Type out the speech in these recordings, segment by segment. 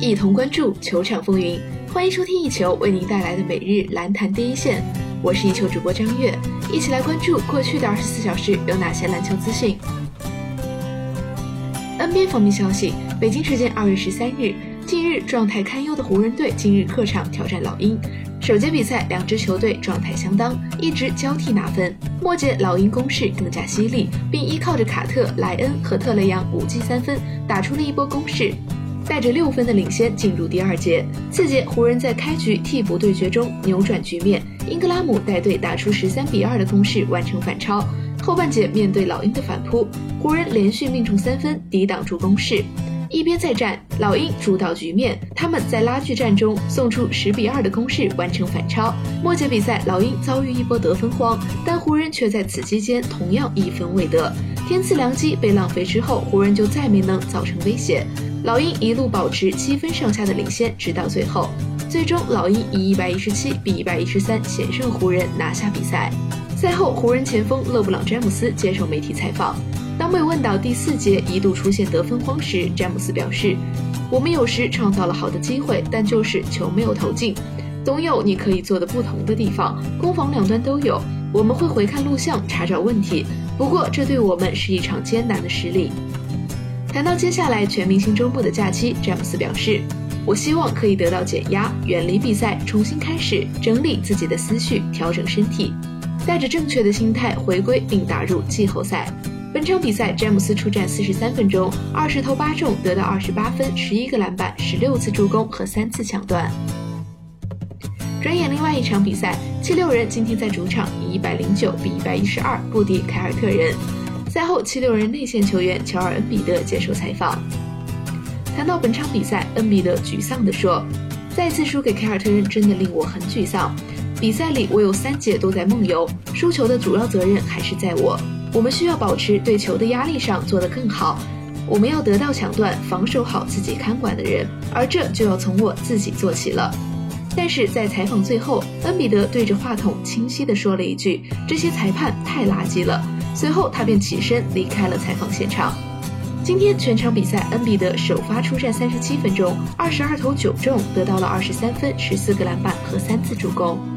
一同关注球场风云。欢迎收听一球为您带来的每日篮坛第一线，我是一球主播张悦，一起来关注过去的二十四小时有哪些篮球资讯。NBA 方面消息，北京时间二月十三日，近日状态堪忧的湖人队今日客场挑战老鹰。首节比赛，两支球队状态相当，一直交替拿分。末节，老鹰攻势更加犀利，并依靠着卡特、莱恩和特雷杨五记三分，打出了一波攻势，带着六分的领先进入第二节。次节，湖人在开局替补对决中扭转局面，英格拉姆带队打出十三比二的攻势，完成反超。后半节，面对老鹰的反扑，湖人连续命中三分，抵挡住攻势。一边再战，老鹰主导局面，他们在拉锯战中送出十比二的攻势，完成反超。末节比赛，老鹰遭遇一波得分荒，但湖人却在此期间同样一分未得。天赐良机被浪费之后，湖人就再没能造成威胁。老鹰一路保持七分上下的领先，直到最后，最终老鹰以一百一十七比一百一十三险胜湖人，拿下比赛。赛后，湖人前锋勒布朗·詹姆斯接受媒体采访。当被问到第四节一度出现得分荒时，詹姆斯表示：“我们有时创造了好的机会，但就是球没有投进。总有你可以做的不同的地方，攻防两端都有。我们会回看录像查找问题，不过这对我们是一场艰难的失利。”谈到接下来全明星周末的假期，詹姆斯表示：“我希望可以得到减压，远离比赛，重新开始，整理自己的思绪，调整身体，带着正确的心态回归并打入季后赛。”本场比赛，詹姆斯出战四十三分钟，二十投八中，得到二十八分、十一个篮板、十六次助攻和三次抢断。转眼，另外一场比赛，七六人今天在主场以一百零九比一百一十二不敌凯尔特人。赛后，七六人内线球员乔尔恩比德接受采访，谈到本场比赛，恩比德沮丧地说：“再次输给凯尔特人真的令我很沮丧。比赛里我有三节都在梦游，输球的主要责任还是在我。”我们需要保持对球的压力上做得更好，我们要得到抢断，防守好自己看管的人，而这就要从我自己做起了。但是在采访最后，恩比德对着话筒清晰地说了一句：“这些裁判太垃圾了。”随后他便起身离开了采访现场。今天全场比赛，恩比德首发出战三十七分钟，二十二投九中，得到了二十三分、十四个篮板和三次助攻。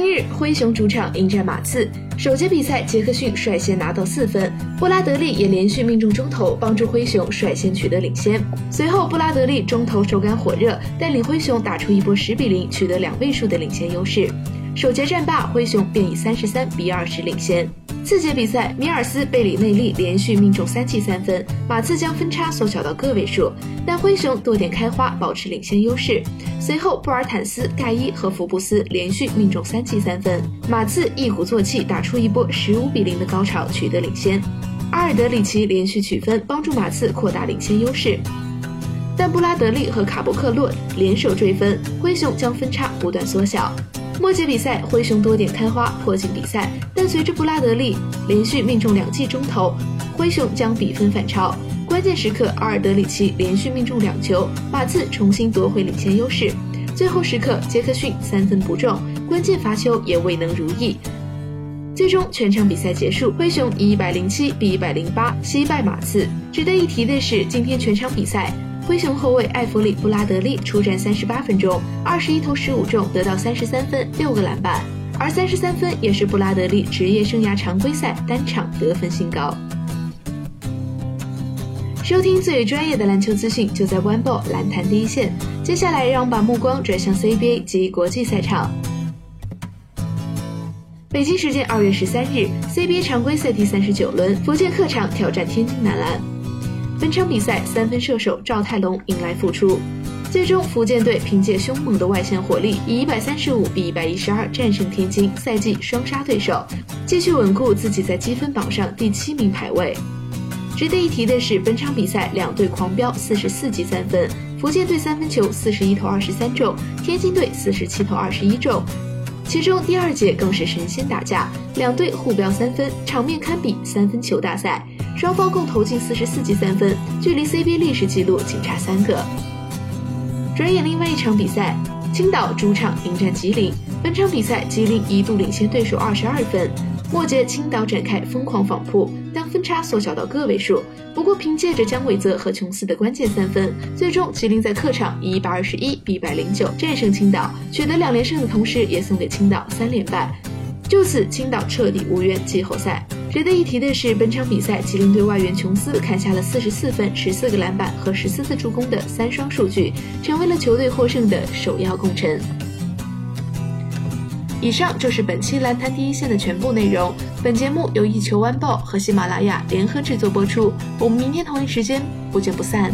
今日灰熊主场迎战马刺，首节比赛杰克逊率先拿到四分，布拉德利也连续命中中投，帮助灰熊率先取得领先。随后布拉德利中投手感火热，带领灰熊打出一波十比零，取得两位数的领先优势。首节战罢，灰熊便以三十三比二十领先。次节比赛，米尔斯、贝里内利连续命中三记三分，马刺将分差缩小到个位数，但灰熊多点开花，保持领先优势。随后，布尔坦斯、盖伊和福布斯连续命中三记三分，马刺一鼓作气打出一波十五比零的高潮，取得领先。阿尔德里奇连续取分，帮助马刺扩大领先优势，但布拉德利和卡博克洛联手追分，灰熊将分差不断缩小。末节比赛，灰熊多点开花，迫近比赛，但随着布拉德利连续命中两记中投，灰熊将比分反超。关键时刻，阿尔德里奇连续命中两球，马刺重新夺回领先优势。最后时刻，杰克逊三分不中，关键罚球也未能如意。最终全场比赛结束，灰熊以一百零七比一百零八惜败马刺。值得一提的是，今天全场比赛。灰熊后卫艾弗里·布拉德利出战三十八分钟，二十一投十五中，得到三十三分、六个篮板，而三十三分也是布拉德利职业生涯常规赛单场得分新高。收听最专业的篮球资讯，就在 One Ball 篮坛第一线。接下来，让我们把目光转向 CBA 及国际赛场。北京时间二月十三日，CBA 常规赛第三十九轮，福建客场挑战天津男篮。本场比赛，三分射手赵泰龙迎来复出，最终福建队凭借凶猛的外线火力，以一百三十五比一百一十二战胜天津，赛季双杀对手，继续稳固自己在积分榜上第七名排位。值得一提的是，本场比赛两队狂飙四十四记三分，福建队三分球四十一投二十三中，天津队四十七投二十一中，其中第二节更是神仙打架，两队互飙三分，场面堪比三分球大赛。双方共投进四十四记三分，距离 CBA 历史纪录仅差三个。转眼另外一场比赛，青岛主场迎战吉林。本场比赛，吉林一度领先对手二十二分，末节青岛展开疯狂反扑，将分差缩小到个位数。不过凭借着姜伟泽和琼斯的关键三分，最终吉林在客场以一百二十一比一百零九战胜青岛，取得两连胜的同时，也送给青岛三连败。就此，青岛彻底无缘季后赛。值得一提的是，本场比赛吉林队外援琼斯砍下了四十四分、十四个篮板和十四次助攻的三双数据，成为了球队获胜的首要功臣。以上就是本期篮坛第一线的全部内容。本节目由一球晚报和喜马拉雅联合制作播出。我们明天同一时间不见不散。